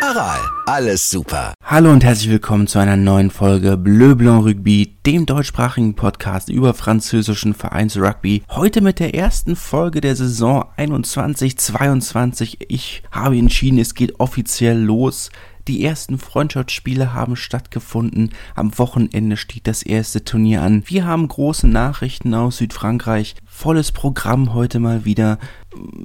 Aral, alles super. Hallo und herzlich willkommen zu einer neuen Folge Bleu Blanc Rugby, dem deutschsprachigen Podcast über französischen Vereinsrugby. Heute mit der ersten Folge der Saison 21-22. Ich habe entschieden, es geht offiziell los. Die ersten Freundschaftsspiele haben stattgefunden. Am Wochenende steht das erste Turnier an. Wir haben große Nachrichten aus Südfrankreich. Volles Programm heute mal wieder.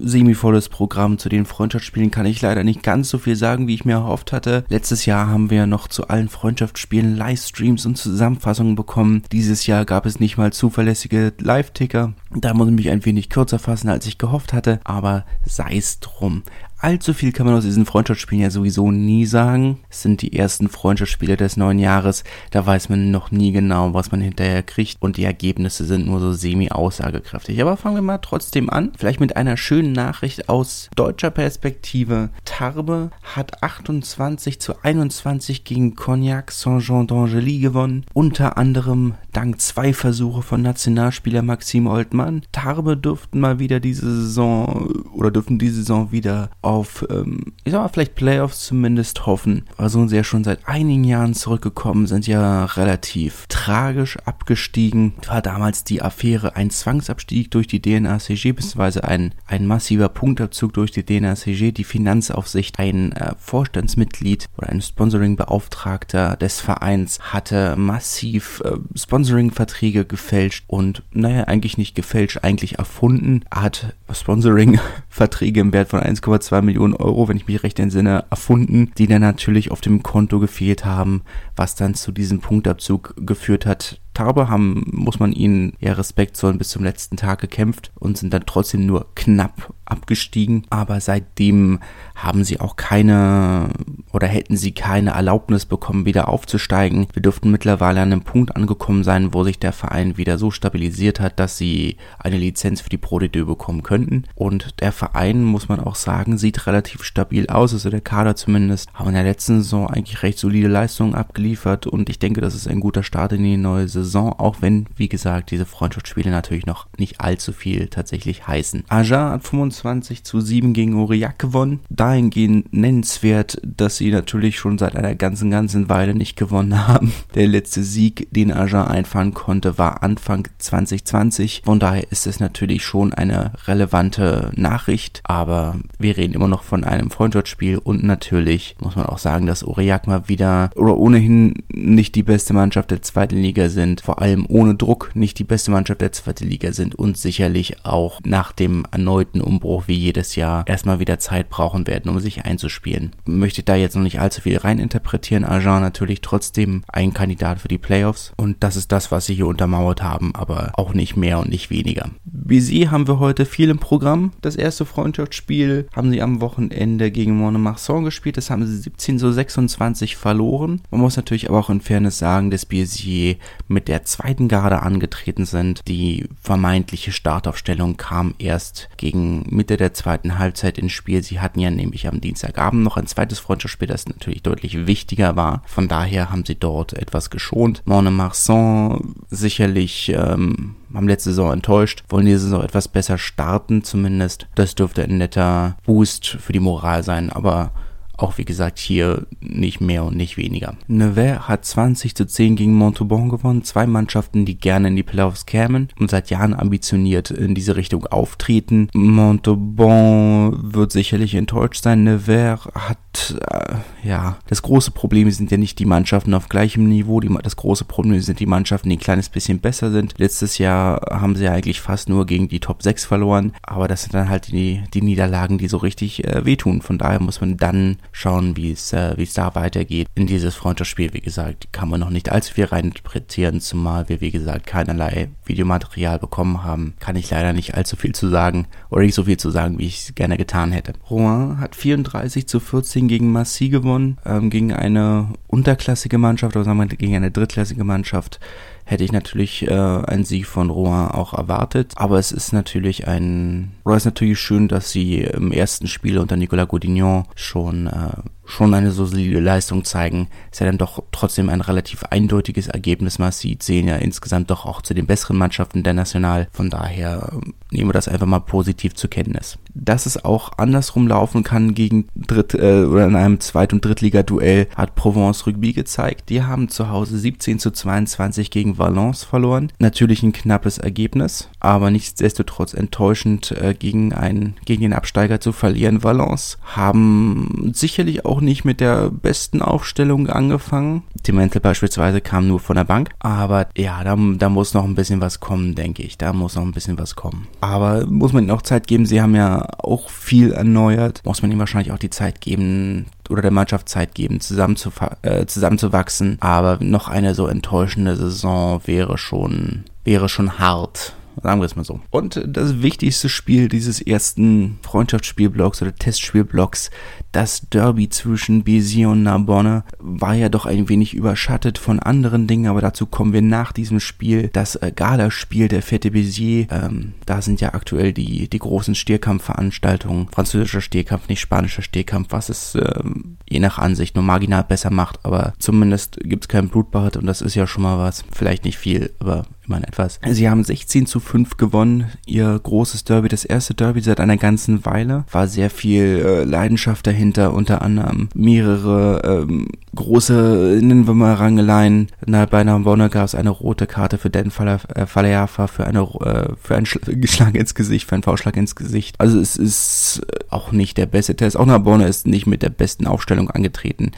Semi-volles Programm. Zu den Freundschaftsspielen kann ich leider nicht ganz so viel sagen, wie ich mir erhofft hatte. Letztes Jahr haben wir noch zu allen Freundschaftsspielen Livestreams und Zusammenfassungen bekommen. Dieses Jahr gab es nicht mal zuverlässige Live-Ticker. Da muss ich mich ein wenig kürzer fassen, als ich gehofft hatte. Aber sei es drum allzu viel kann man aus diesen Freundschaftsspielen ja sowieso nie sagen. Es sind die ersten Freundschaftsspiele des neuen Jahres. Da weiß man noch nie genau, was man hinterher kriegt. Und die Ergebnisse sind nur so semi-aussagekräftig. Aber fangen wir mal trotzdem an. Vielleicht mit einer schönen Nachricht aus deutscher Perspektive. Tarbe hat 28 zu 21 gegen Cognac Saint-Jean d'Angely gewonnen. Unter anderem dank zwei Versuche von Nationalspieler Maxime Oltmann. Tarbe dürften mal wieder diese Saison oder dürften diese Saison wieder auf, ähm, ich sag mal, vielleicht Playoffs zumindest hoffen. Also sind sie ja schon seit einigen Jahren zurückgekommen, sind ja relativ tragisch abgestiegen. War damals die Affäre ein Zwangsabstieg durch die DNACG, beziehungsweise ein, ein massiver Punktabzug durch die DNACG, die Finanzaufsicht, ein äh, Vorstandsmitglied oder ein Sponsoringbeauftragter des Vereins hatte massiv äh, Sponsoringverträge gefälscht und, naja, eigentlich nicht gefälscht, eigentlich erfunden, hat Sponsoringverträge im Wert von 1,2 Millionen Euro, wenn ich mich recht entsinne, erfunden, die dann natürlich auf dem Konto gefehlt haben, was dann zu diesem Punktabzug geführt hat, Tarbe haben, muss man ihnen ja Respekt zollen, bis zum letzten Tag gekämpft und sind dann trotzdem nur knapp abgestiegen. Aber seitdem haben sie auch keine oder hätten sie keine Erlaubnis bekommen, wieder aufzusteigen. Wir dürften mittlerweile an einem Punkt angekommen sein, wo sich der Verein wieder so stabilisiert hat, dass sie eine Lizenz für die Pro D2 bekommen könnten. Und der Verein, muss man auch sagen, sieht relativ stabil aus. Also der Kader zumindest haben in der letzten Saison eigentlich recht solide Leistungen abgeliefert und ich denke, das ist ein guter Start in die neue Saison, auch wenn, wie gesagt, diese Freundschaftsspiele natürlich noch nicht allzu viel tatsächlich heißen. Aja hat 25 zu 7 gegen Aurillac gewonnen. Dahingehend nennenswert, dass sie natürlich schon seit einer ganzen, ganzen Weile nicht gewonnen haben. Der letzte Sieg, den Aja einfahren konnte, war Anfang 2020. Von daher ist es natürlich schon eine relevante Nachricht, aber wir reden immer noch von einem Freundschaftsspiel und natürlich muss man auch sagen, dass Aurillac mal wieder oder ohnehin nicht die beste Mannschaft der zweiten Liga sind, vor allem ohne Druck nicht die beste Mannschaft der zweiten Liga sind und sicherlich auch nach dem erneuten Umbruch wie jedes Jahr erstmal wieder Zeit brauchen werden, um sich einzuspielen. Möchte da jetzt noch nicht allzu viel reininterpretieren. Agen natürlich trotzdem ein Kandidat für die Playoffs und das ist das, was sie hier untermauert haben, aber auch nicht mehr und nicht weniger. Sie haben wir heute viel im Programm. Das erste Freundschaftsspiel haben sie am Wochenende gegen Monemarsan gespielt. Das haben sie 17 zu 26 verloren. Man muss natürlich aber auch in Fairness sagen, dass BSG mit der zweiten Garde angetreten sind. Die vermeintliche Startaufstellung kam erst gegen Mitte der zweiten Halbzeit ins Spiel. Sie hatten ja nämlich am Dienstagabend noch ein zweites Freundschaftsspiel, das natürlich deutlich wichtiger war. Von daher haben sie dort etwas geschont. Monemarsan sicherlich ähm, haben letzte Saison enttäuscht, wollen diese Saison etwas besser starten zumindest. Das dürfte ein netter Boost für die Moral sein, aber auch wie gesagt hier nicht mehr und nicht weniger. Nevers hat 20 zu 10 gegen Montauban gewonnen. Zwei Mannschaften, die gerne in die Playoffs kämen und seit Jahren ambitioniert in diese Richtung auftreten. Montauban wird sicherlich enttäuscht sein. Nevers hat, äh, ja, das große Problem sind ja nicht die Mannschaften auf gleichem Niveau. Die, das große Problem sind die Mannschaften, die ein kleines bisschen besser sind. Letztes Jahr haben sie eigentlich fast nur gegen die Top 6 verloren. Aber das sind dann halt die, die Niederlagen, die so richtig äh, wehtun. Von daher muss man dann schauen, wie es äh, es da weitergeht. In dieses Freundschaftsspiel, wie gesagt, kann man noch nicht allzu viel reininterpretieren, zumal wir, wie gesagt, keinerlei Videomaterial bekommen haben. Kann ich leider nicht allzu viel zu sagen oder nicht so viel zu sagen, wie ich es gerne getan hätte. Rouen hat 34 zu 14 gegen Massy gewonnen, ähm, gegen eine unterklassige Mannschaft, oder sagen wir gegen eine drittklassige Mannschaft hätte ich natürlich äh, einen Sieg von Rouen auch erwartet. Aber es ist natürlich ein, oder es ist natürlich schön, dass sie im ersten Spiel unter Nicolas Goudignon schon äh, schon eine so solide Leistung zeigen, ist ja dann doch trotzdem ein relativ eindeutiges Ergebnis. Man sieht, sehen ja insgesamt doch auch zu den besseren Mannschaften der National. Von daher ähm, nehmen wir das einfach mal positiv zur Kenntnis. Dass es auch andersrum laufen kann gegen Dritt- äh, oder in einem Zweit- und Drittliga-Duell hat Provence Rugby gezeigt. Die haben zu Hause 17 zu 22 gegen Valence verloren. Natürlich ein knappes Ergebnis, aber nichtsdestotrotz enttäuschend äh, gegen einen, gegen den Absteiger zu verlieren. Valence haben sicherlich auch nicht mit der besten Aufstellung angefangen. Tim Mentel beispielsweise kam nur von der Bank. Aber ja, da, da muss noch ein bisschen was kommen, denke ich. Da muss noch ein bisschen was kommen. Aber muss man ihnen auch Zeit geben. Sie haben ja auch viel erneuert. Muss man ihnen wahrscheinlich auch die Zeit geben, oder der Mannschaft Zeit geben, äh, zusammenzuwachsen. Aber noch eine so enttäuschende Saison wäre schon, wäre schon hart. Sagen wir es mal so. Und das wichtigste Spiel dieses ersten Freundschaftsspielblocks oder Testspielblocks, das Derby zwischen Béziers und Narbonne, war ja doch ein wenig überschattet von anderen Dingen, aber dazu kommen wir nach diesem Spiel. Das äh, Galaspiel der Fête Béziers, ähm, da sind ja aktuell die, die großen Stierkampfveranstaltungen. Französischer Stierkampf, nicht spanischer Stierkampf, was es ähm, je nach Ansicht nur marginal besser macht, aber zumindest gibt es kein Blutbad und das ist ja schon mal was. Vielleicht nicht viel, aber immerhin etwas. Sie haben 16 zu 5 gewonnen, ihr großes Derby, das erste Derby seit einer ganzen Weile. War sehr viel äh, Leidenschaft dahinter, unter anderem mehrere ähm, große, nennen wir mal Rangeleien. Na, bei einer gab es eine rote Karte für Dan Faleafa, für äh, für einen Schlag ins Gesicht, für einen V-Schlag ins Gesicht. Also es ist auch nicht der beste Test. Auch Narbonne ist nicht mit der besten Aufstellung angetreten.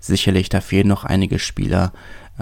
Sicherlich, da fehlen noch einige Spieler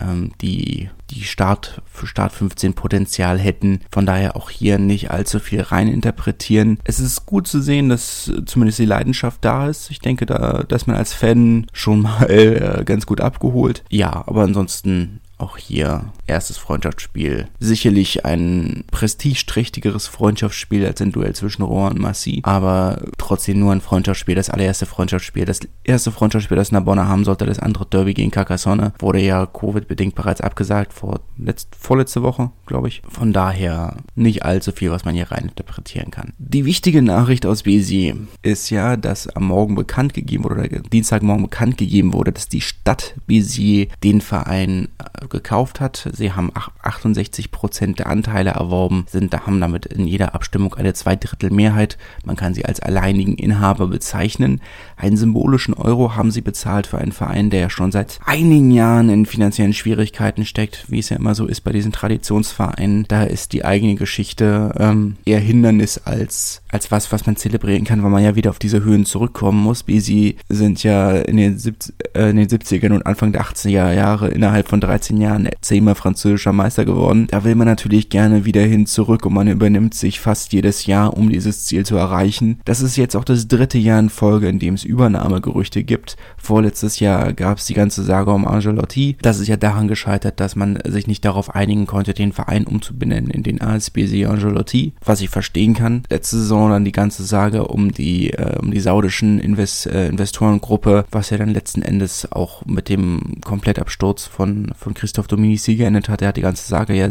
ähm, die die Start Start 15 Potenzial hätten. Von daher auch hier nicht allzu viel rein interpretieren. Es ist gut zu sehen, dass zumindest die Leidenschaft da ist. Ich denke, da, dass man als Fan schon mal äh, ganz gut abgeholt. Ja, aber ansonsten auch hier erstes Freundschaftsspiel. Sicherlich ein prestigeträchtigeres Freundschaftsspiel als ein Duell zwischen Rouen und Massy, aber trotzdem nur ein Freundschaftsspiel, das allererste Freundschaftsspiel. Das erste Freundschaftsspiel, das Narbonne haben sollte, das andere Derby gegen Carcassonne, wurde ja Covid-bedingt bereits abgesagt, vor letzt, vorletzte Woche, glaube ich. Von daher nicht allzu viel, was man hier rein interpretieren kann. Die wichtige Nachricht aus Béziers ist ja, dass am Morgen bekannt gegeben wurde, oder Dienstagmorgen bekannt gegeben wurde, dass die Stadt Béziers den Verein gekauft hat. Sie haben 68 Prozent der Anteile erworben, sind, haben damit in jeder Abstimmung eine Zweidrittelmehrheit. Man kann sie als alleinigen Inhaber bezeichnen. Einen symbolischen Euro haben sie bezahlt für einen Verein, der ja schon seit einigen Jahren in finanziellen Schwierigkeiten steckt, wie es ja immer so ist bei diesen Traditionsvereinen. Da ist die eigene Geschichte ähm, eher Hindernis als, als was, was man zelebrieren kann, weil man ja wieder auf diese Höhen zurückkommen muss. Wie sie sind ja in den, 70, äh, in den 70ern und Anfang der 80er Jahre innerhalb von 13 13 Jahren zehnmal französischer Meister geworden. Da will man natürlich gerne wieder hin zurück und man übernimmt sich fast jedes Jahr, um dieses Ziel zu erreichen. Das ist jetzt auch das dritte Jahr in Folge, in dem es Übernahmegerüchte gibt. Vorletztes Jahr gab es die ganze Sage um Angelotti. Das ist ja daran gescheitert, dass man sich nicht darauf einigen konnte, den Verein umzubenennen in den ASBC Angelotti, was ich verstehen kann. Letzte Saison dann die ganze Sage um die, äh, um die saudischen Invest, äh, Investorengruppe, was ja dann letzten Endes auch mit dem Komplettabsturz von, von Christoph Dominici geendet hat. Er hat die ganze Sage ja,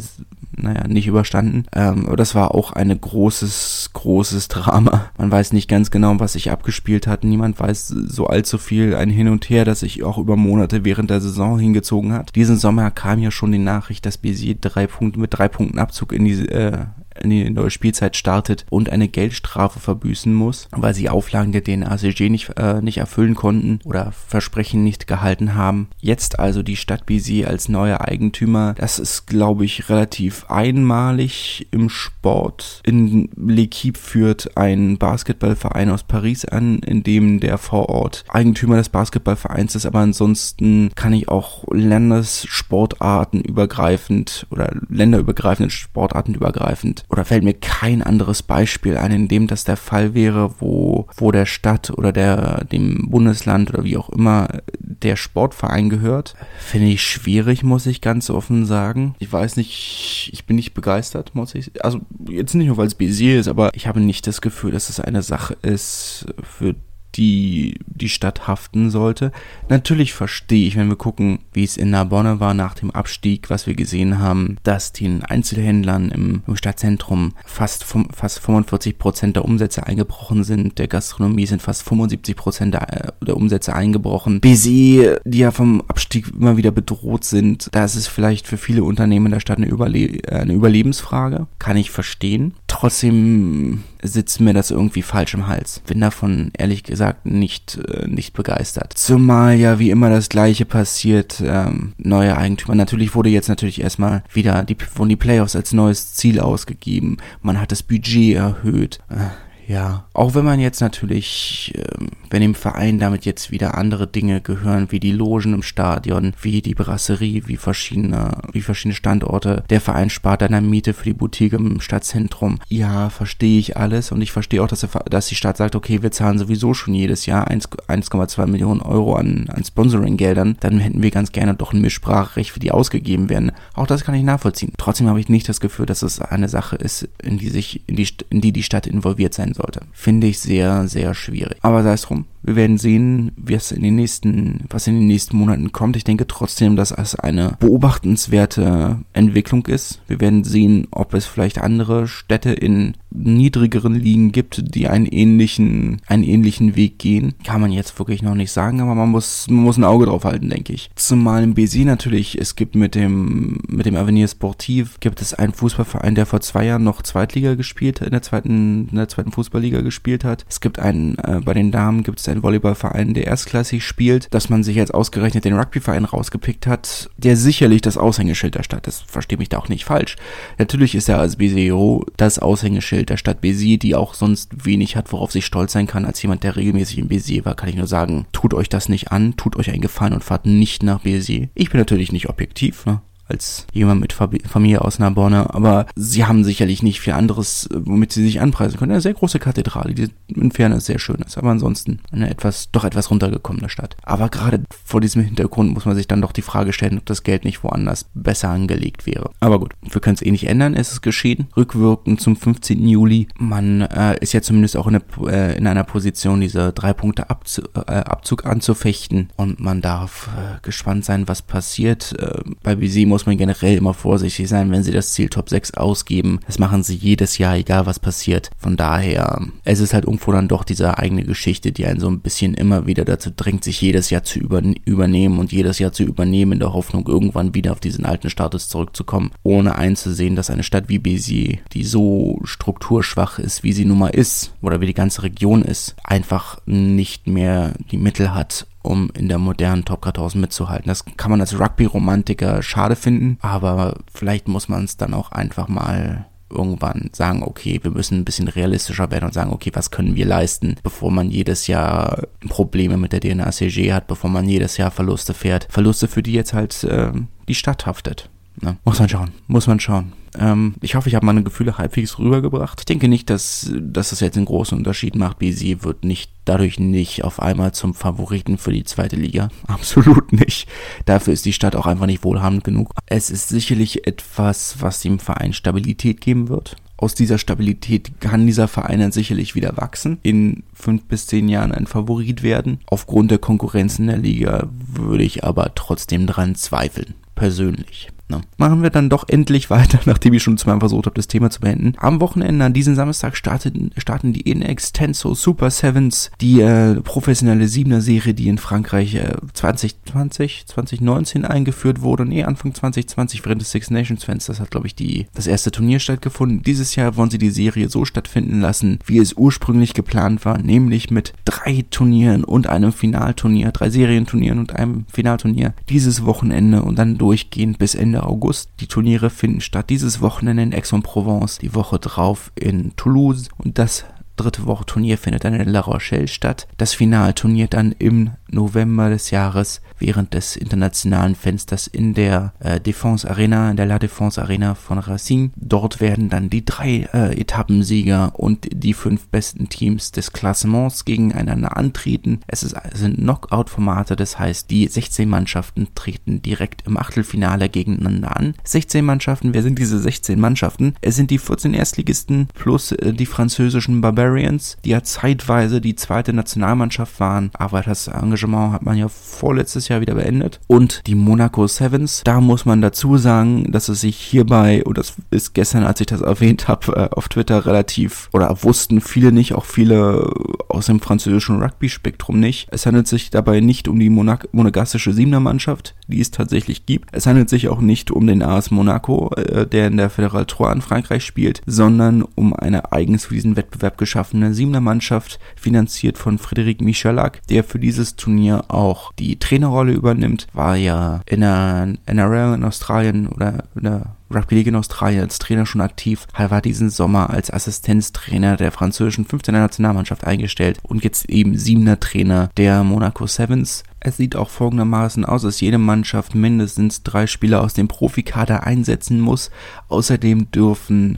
naja, nicht überstanden. Ähm, aber das war auch ein großes, großes Drama. Man weiß nicht ganz genau, was sich abgespielt hat. Niemand weiß so allzu viel. Ein Hin und Her, das sich auch über Monate während der Saison hingezogen hat. Diesen Sommer kam ja schon die Nachricht, dass Bézier drei Punkte mit drei Punkten Abzug in die äh, in die neue Spielzeit startet und eine Geldstrafe verbüßen muss, weil sie Auflagen der DNACG nicht, äh, nicht erfüllen konnten oder Versprechen nicht gehalten haben. Jetzt also die Stadt Béziers als neuer Eigentümer. Das ist, glaube ich, relativ einmalig im Sport. In L'Equipe führt ein Basketballverein aus Paris an, in dem der Vorort Eigentümer des Basketballvereins ist, aber ansonsten kann ich auch Landessportarten übergreifend oder länderübergreifend Sportarten übergreifend oder fällt mir kein anderes Beispiel ein, in dem das der Fall wäre, wo, wo der Stadt oder der, dem Bundesland oder wie auch immer der Sportverein gehört. Finde ich schwierig, muss ich ganz offen sagen. Ich weiß nicht, ich bin nicht begeistert, muss ich, also jetzt nicht nur, weil es Bézier ist, aber ich habe nicht das Gefühl, dass es eine Sache ist, für die die Stadt haften sollte. Natürlich verstehe ich, wenn wir gucken, wie es in Narbonne war nach dem Abstieg, was wir gesehen haben, dass den Einzelhändlern im, im Stadtzentrum fast, fast 45 Prozent der Umsätze eingebrochen sind. Der Gastronomie sind fast 75 Prozent der, der Umsätze eingebrochen. BC, die ja vom Abstieg immer wieder bedroht sind, da ist es vielleicht für viele Unternehmen der Stadt eine, Überle eine Überlebensfrage. Kann ich verstehen. Trotzdem sitzt mir das irgendwie falsch im Hals. Bin davon ehrlich gesagt nicht, äh, nicht begeistert. Zumal ja wie immer das gleiche passiert. Ähm, neue Eigentümer. Natürlich wurde jetzt natürlich erstmal wieder die, wurden die Playoffs als neues Ziel ausgegeben. Man hat das Budget erhöht. Äh, ja, auch wenn man jetzt natürlich, ähm, wenn dem Verein damit jetzt wieder andere Dinge gehören, wie die Logen im Stadion, wie die Brasserie, wie verschiedene, wie verschiedene Standorte, der Verein spart an der Miete für die Boutique im Stadtzentrum. Ja, verstehe ich alles und ich verstehe auch, dass, der, dass die Stadt sagt, okay, wir zahlen sowieso schon jedes Jahr 1,2 Millionen Euro an, an Sponsoring-Geldern, dann hätten wir ganz gerne doch ein Mitspracherecht für die ausgegeben werden. Auch das kann ich nachvollziehen. Trotzdem habe ich nicht das Gefühl, dass es eine Sache ist, in die sich, in die, in die die Stadt involviert sein sollte. Finde ich sehr, sehr schwierig. Aber sei es drum. Wir werden sehen, wie es in den nächsten, was in den nächsten Monaten kommt. Ich denke trotzdem, dass es eine beobachtenswerte Entwicklung ist. Wir werden sehen, ob es vielleicht andere Städte in niedrigeren Ligen gibt, die einen ähnlichen, einen ähnlichen Weg gehen. Kann man jetzt wirklich noch nicht sagen, aber man muss, man muss ein Auge drauf halten, denke ich. Zumal im BC natürlich, es gibt mit dem, mit dem Avenir Sportiv, gibt es einen Fußballverein, der vor zwei Jahren noch Zweitliga gespielt, in der zweiten, in der zweiten Fußballliga gespielt hat. Es gibt einen, äh, bei den Damen gibt es einen Volleyballverein, der erstklassig spielt, dass man sich jetzt ausgerechnet den Rugbyverein rausgepickt hat, der sicherlich das Aushängeschild der Stadt ist. Verstehe mich da auch nicht falsch. Natürlich ist er als BCO das Aushängeschild der Stadt Béziers, die auch sonst wenig hat, worauf sich stolz sein kann. Als jemand, der regelmäßig in Béziers war, kann ich nur sagen, tut euch das nicht an, tut euch einen Gefallen und fahrt nicht nach Béziers. Ich bin natürlich nicht objektiv, ne? Als jemand mit Familie aus Narbonne, aber sie haben sicherlich nicht viel anderes, womit sie sich anpreisen können. Eine sehr große Kathedrale, die in Fairness sehr schön ist, aber ansonsten eine etwas, doch etwas runtergekommene Stadt. Aber gerade vor diesem Hintergrund muss man sich dann doch die Frage stellen, ob das Geld nicht woanders besser angelegt wäre. Aber gut, wir können es eh nicht ändern, es ist geschehen. Rückwirkend zum 15. Juli. Man äh, ist ja zumindest auch in, eine, äh, in einer Position, diese drei Punkte Abzu äh, Abzug anzufechten und man darf äh, gespannt sein, was passiert. Äh, bei Bizet muss man generell immer vorsichtig sein, wenn sie das Ziel Top 6 ausgeben. Das machen sie jedes Jahr, egal was passiert. Von daher, es ist halt irgendwo dann doch diese eigene Geschichte, die einen so ein bisschen immer wieder dazu drängt, sich jedes Jahr zu übernehmen und jedes Jahr zu übernehmen in der Hoffnung, irgendwann wieder auf diesen alten Status zurückzukommen, ohne einzusehen, dass eine Stadt wie Béziers, die so strukturschwach ist, wie sie nun mal ist, oder wie die ganze Region ist, einfach nicht mehr die Mittel hat, um in der modernen Top 1000 mitzuhalten. Das kann man als Rugby-Romantiker schade finden, aber vielleicht muss man es dann auch einfach mal irgendwann sagen, okay, wir müssen ein bisschen realistischer werden und sagen, okay, was können wir leisten, bevor man jedes Jahr Probleme mit der DNACG hat, bevor man jedes Jahr Verluste fährt. Verluste, für die jetzt halt äh, die Stadt haftet. Ne? Muss man schauen, muss man schauen. Ähm, ich hoffe, ich habe meine Gefühle halbwegs rübergebracht. Ich denke nicht, dass, dass das jetzt einen großen Unterschied macht. BC wird nicht dadurch nicht auf einmal zum Favoriten für die zweite Liga. Absolut nicht. Dafür ist die Stadt auch einfach nicht wohlhabend genug. Es ist sicherlich etwas, was dem Verein Stabilität geben wird. Aus dieser Stabilität kann dieser Verein dann sicherlich wieder wachsen, in fünf bis zehn Jahren ein Favorit werden. Aufgrund der Konkurrenz in der Liga würde ich aber trotzdem dran zweifeln. Persönlich. Ne? Machen wir dann doch endlich weiter, nachdem ich schon zweimal versucht habe, das Thema zu beenden. Am Wochenende, an diesem Samstag, starten, starten die In Extenso Super Sevens, die äh, professionelle Siebener-Serie, die in Frankreich äh, 2020, 2019 eingeführt wurde. Nee, Anfang 2020 während des Six Nations Fensters hat, glaube ich, die, das erste Turnier stattgefunden. Dieses Jahr wollen sie die Serie so stattfinden lassen, wie es ursprünglich geplant war, nämlich mit drei Turnieren und einem Finalturnier, drei Serienturnieren und einem Finalturnier dieses Wochenende und dann durchgehend bis Ende Ende August. Die Turniere finden statt dieses Wochenende in Aix-en-Provence, die Woche drauf in Toulouse und das dritte Woche Turnier findet dann in La Rochelle statt. Das Finalturnier dann im November des Jahres während des internationalen Fensters in der äh, Défense Arena, in der La Défense Arena von Racing. Dort werden dann die drei äh, Etappensieger und die fünf besten Teams des Klassements gegeneinander antreten. Es, ist, sind Knockout-Formate, das heißt, die 16 Mannschaften treten direkt im Achtelfinale gegeneinander an. 16 Mannschaften, wer sind diese 16 Mannschaften? Es sind die 14 Erstligisten plus äh, die französischen Barbarians, die ja zeitweise die zweite Nationalmannschaft waren, aber das Engagement hat man ja vorletztes Jahr wieder beendet. Und die Monaco Sevens, da muss man dazu sagen, dass es sich hierbei, und das ist gestern, als ich das erwähnt habe, äh, auf Twitter relativ, oder wussten viele nicht, auch viele aus dem französischen Rugby-Spektrum nicht. Es handelt sich dabei nicht um die monegassische Siebener-Mannschaft, die es tatsächlich gibt. Es handelt sich auch nicht um den AS Monaco, äh, der in der Fédéral 3 in Frankreich spielt, sondern um eine eigens für diesen Wettbewerb geschaffene Siebener-Mannschaft, finanziert von Frédéric Michalak, der für dieses Turnier auch die Trainerrolle übernimmt, war ja in der NRL in Australien oder in der Rugby League in Australien als Trainer schon aktiv, war diesen Sommer als Assistenztrainer der französischen 15er Nationalmannschaft eingestellt und jetzt eben siebener Trainer der Monaco Sevens. Es sieht auch folgendermaßen aus, dass jede Mannschaft mindestens drei Spieler aus dem Profikader einsetzen muss. Außerdem dürfen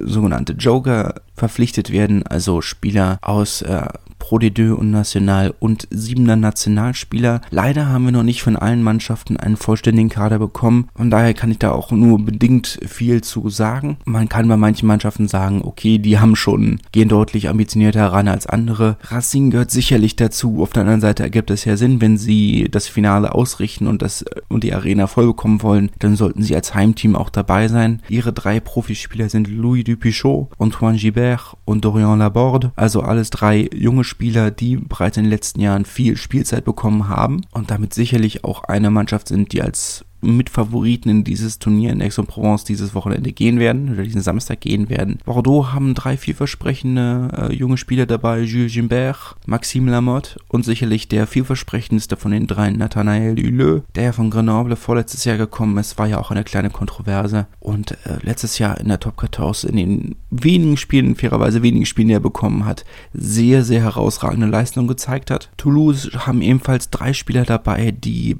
sogenannte Joker verpflichtet werden, also Spieler aus äh, Pro D2 und National und siebener Nationalspieler. Leider haben wir noch nicht von allen Mannschaften einen vollständigen Kader bekommen. Von daher kann ich da auch nur bedingt viel zu sagen. Man kann bei manchen Mannschaften sagen, okay, die haben schon, gehen deutlich ambitionierter heran als andere. Racing gehört sicherlich dazu. Auf der anderen Seite ergibt es ja Sinn, wenn sie das Finale ausrichten und das und die Arena voll bekommen wollen, dann sollten sie als Heimteam auch dabei sein. Ihre drei Profispieler sind Louis Dupichot, Antoine Gibert und Dorian Laborde, also alles drei junge Spieler, die bereits in den letzten Jahren viel Spielzeit bekommen haben und damit sicherlich auch eine Mannschaft sind, die als Mitfavoriten in dieses Turnier in Aix-en-Provence dieses Wochenende gehen werden oder diesen Samstag gehen werden. Bordeaux haben drei vielversprechende äh, junge Spieler dabei, Jules Gimbert, Maxime Lamotte und sicherlich der vielversprechendste von den dreien, Nathanael Huleux, der ja von Grenoble vorletztes Jahr gekommen ist, war ja auch eine kleine Kontroverse und äh, letztes Jahr in der Top 14 in den wenigen Spielen, fairerweise wenigen Spielen, die er bekommen hat, sehr, sehr herausragende Leistung gezeigt hat. Toulouse haben ebenfalls drei Spieler dabei, die,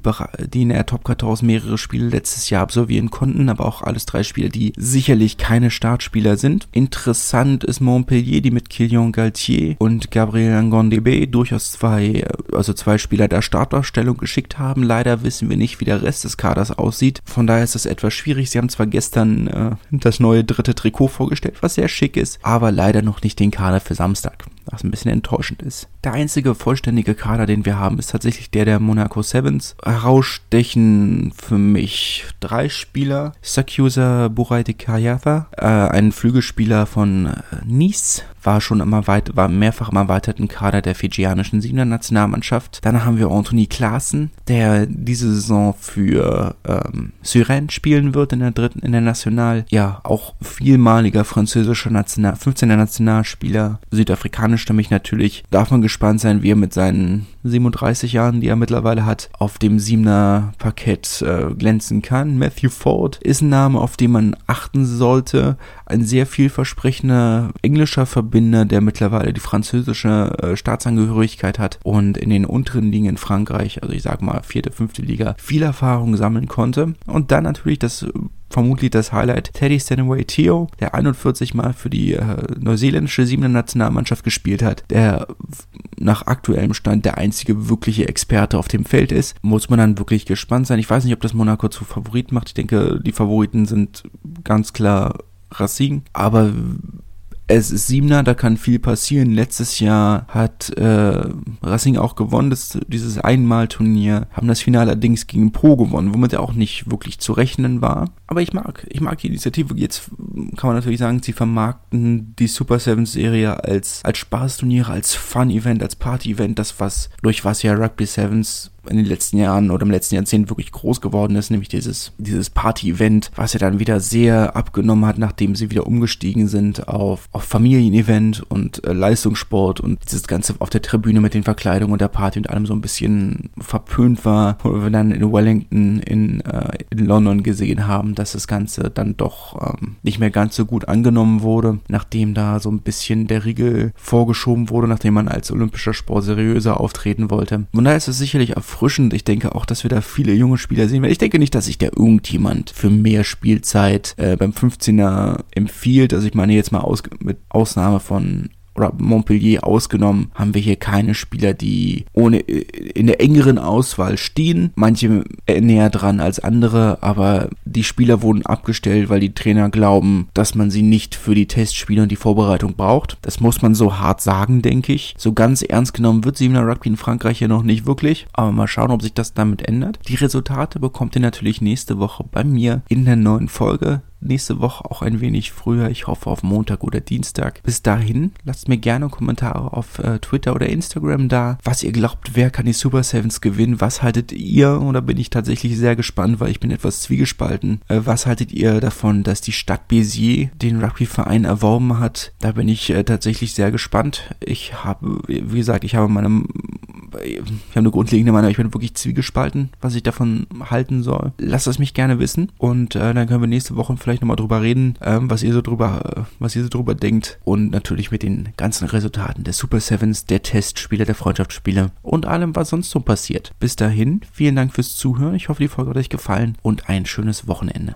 die in der Top 14 mehrere mehrere Spiele letztes Jahr absolvieren konnten, aber auch alles drei Spieler, die sicherlich keine Startspieler sind. Interessant ist Montpellier, die mit Kilian Galtier und Gabriel Ngondebe durchaus zwei, also zwei Spieler der Startausstellung geschickt haben. Leider wissen wir nicht, wie der Rest des Kaders aussieht. Von daher ist es etwas schwierig. Sie haben zwar gestern äh, das neue dritte Trikot vorgestellt, was sehr schick ist, aber leider noch nicht den Kader für Samstag was ein bisschen enttäuschend ist. Der einzige vollständige Kader, den wir haben, ist tatsächlich der der Monaco Sevens. Herausstechen für mich drei Spieler. Sakusa Buraite Kayatha, äh, ein Flügelspieler von äh, Nice, war schon immer weit, war mehrfach im erweiterten Kader der fijianischen Siebener Nationalmannschaft. Dann haben wir Anthony Klaassen, der diese Saison für ähm, Syren spielen wird in der dritten, in der National. Ja, auch vielmaliger französischer National, 15er Nationalspieler, südafrikanischstämmig natürlich. Darf man gespannt sein, wie er mit seinen 37 Jahren, die er mittlerweile hat, auf dem Siebener Parkett äh, glänzen kann. Matthew Ford ist ein Name, auf den man achten sollte. Ein sehr vielversprechender englischer Verbinder, der mittlerweile die französische äh, Staatsangehörigkeit hat und in den unteren Ligen in Frankreich, also ich sag mal vierte, fünfte Liga, viel Erfahrung sammeln konnte. Und dann natürlich das vermutlich das Highlight Teddy Stanaway Theo, der 41 Mal für die äh, neuseeländische siebener Nationalmannschaft gespielt hat, der nach aktuellem Stand der einzige wirkliche Experte auf dem Feld ist, muss man dann wirklich gespannt sein. Ich weiß nicht, ob das Monaco zu Favorit macht. Ich denke, die Favoriten sind ganz klar Racing, aber es ist Siebener, da kann viel passieren. Letztes Jahr hat äh, Racing auch gewonnen, das, dieses Einmalturnier, haben das Finale allerdings gegen Pro gewonnen, womit er auch nicht wirklich zu rechnen war. Aber ich mag, ich mag die Initiative. Jetzt kann man natürlich sagen, sie vermarkten die Super Sevens Serie als, als Spaßturnier, als Fun-Event, als Party-Event, das was, durch was ja Rugby Sevens in den letzten Jahren oder im letzten Jahrzehnt wirklich groß geworden ist, nämlich dieses, dieses Party-Event, was ja dann wieder sehr abgenommen hat, nachdem sie wieder umgestiegen sind auf, auf Familienevent und äh, Leistungssport und dieses Ganze auf der Tribüne mit den Verkleidungen und der Party und allem so ein bisschen verpönt war, wo wir dann in Wellington in, äh, in London gesehen haben, dass das Ganze dann doch ähm, nicht mehr ganz so gut angenommen wurde, nachdem da so ein bisschen der Riegel vorgeschoben wurde, nachdem man als olympischer Sport seriöser auftreten wollte. Von daher ist es sicherlich erfrischend. Ich denke auch, dass wir da viele junge Spieler sehen werden. Ich denke nicht, dass sich der irgendjemand für mehr Spielzeit äh, beim 15er empfiehlt. Also ich meine jetzt mal aus, mit Ausnahme von oder Montpellier ausgenommen, haben wir hier keine Spieler, die ohne in der engeren Auswahl stehen. Manche näher dran als andere, aber die Spieler wurden abgestellt, weil die Trainer glauben, dass man sie nicht für die Testspiele und die Vorbereitung braucht. Das muss man so hart sagen, denke ich. So ganz ernst genommen wird Siebener Rugby in Frankreich ja noch nicht wirklich, aber mal schauen, ob sich das damit ändert. Die Resultate bekommt ihr natürlich nächste Woche bei mir in der neuen Folge nächste Woche auch ein wenig früher. Ich hoffe auf Montag oder Dienstag. Bis dahin, lasst mir gerne Kommentare auf äh, Twitter oder Instagram da, was ihr glaubt, wer kann die Super Sevens gewinnen, was haltet ihr, und da bin ich tatsächlich sehr gespannt, weil ich bin etwas zwiegespalten. Äh, was haltet ihr davon, dass die Stadt Béziers den Rugbyverein erworben hat? Da bin ich äh, tatsächlich sehr gespannt. Ich habe, wie gesagt, ich habe meine ich habe eine grundlegende Meinung, ich bin wirklich zwiegespalten, was ich davon halten soll. Lasst es mich gerne wissen und äh, dann können wir nächste Woche vielleicht nochmal drüber reden, ähm, was ihr so drüber, äh, was ihr so drüber denkt und natürlich mit den ganzen Resultaten der Super Sevens, der Testspiele, der Freundschaftsspiele und allem, was sonst so passiert. Bis dahin, vielen Dank fürs Zuhören. Ich hoffe, die Folge hat euch gefallen und ein schönes Wochenende.